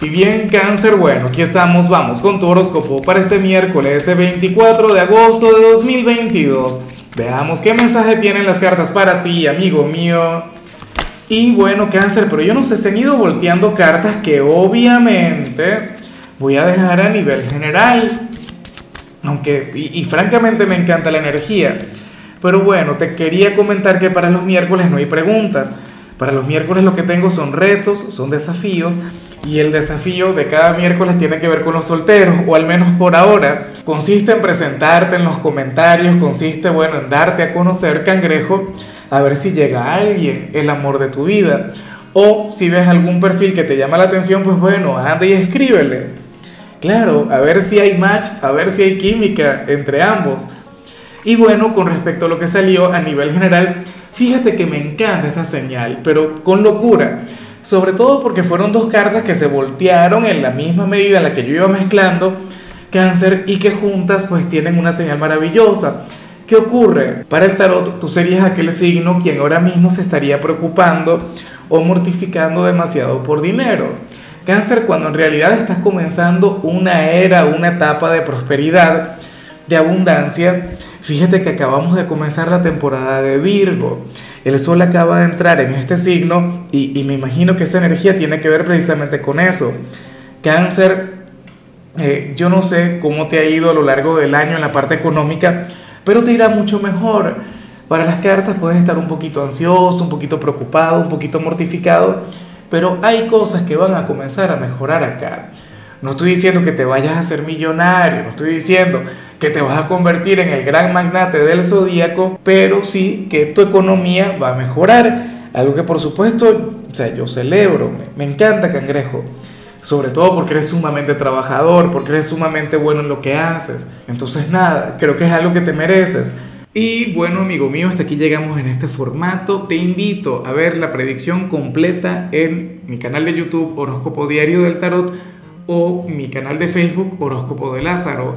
Y bien, cáncer, bueno, aquí estamos, vamos con tu horóscopo para este miércoles 24 de agosto de 2022. Veamos qué mensaje tienen las cartas para ti, amigo mío. Y bueno, cáncer, pero yo no sé, se han ido volteando cartas que obviamente voy a dejar a nivel general. Aunque, y, y francamente me encanta la energía. Pero bueno, te quería comentar que para los miércoles no hay preguntas. Para los miércoles lo que tengo son retos, son desafíos y el desafío de cada miércoles tiene que ver con los solteros, o al menos por ahora. Consiste en presentarte en los comentarios, consiste, bueno, en darte a conocer, cangrejo, a ver si llega alguien, el amor de tu vida. O si ves algún perfil que te llama la atención, pues bueno, anda y escríbele. Claro, a ver si hay match, a ver si hay química entre ambos. Y bueno, con respecto a lo que salió a nivel general, fíjate que me encanta esta señal, pero con locura sobre todo porque fueron dos cartas que se voltearon en la misma medida en la que yo iba mezclando cáncer y que juntas pues tienen una señal maravillosa. ¿Qué ocurre? Para el tarot tú serías aquel signo quien ahora mismo se estaría preocupando o mortificando demasiado por dinero. Cáncer cuando en realidad estás comenzando una era, una etapa de prosperidad, de abundancia. Fíjate que acabamos de comenzar la temporada de Virgo. El sol acaba de entrar en este signo y, me imagino que esa energía tiene que ver precisamente con eso. Cáncer, eh, yo no sé cómo te ha ido a lo largo del año en la parte económica, pero te irá mucho mejor. Para las cartas puedes estar un poquito ansioso, un poquito preocupado, un poquito mortificado, pero hay cosas que van a comenzar a mejorar acá. No estoy diciendo que te vayas a ser millonario, no estoy diciendo que te vas a convertir en el gran magnate del zodíaco, pero sí que tu economía va a mejorar. Algo que por supuesto, o sea, yo celebro, me, encanta cangrejo. Sobre todo porque eres sumamente trabajador, porque eres sumamente bueno en lo que haces. Entonces nada, creo que es algo que te mereces. Y bueno, amigo mío, hasta aquí llegamos en este formato. Te invito a ver la predicción completa en mi canal de YouTube Horóscopo Diario del Tarot o mi canal de Facebook Horóscopo de Lázaro.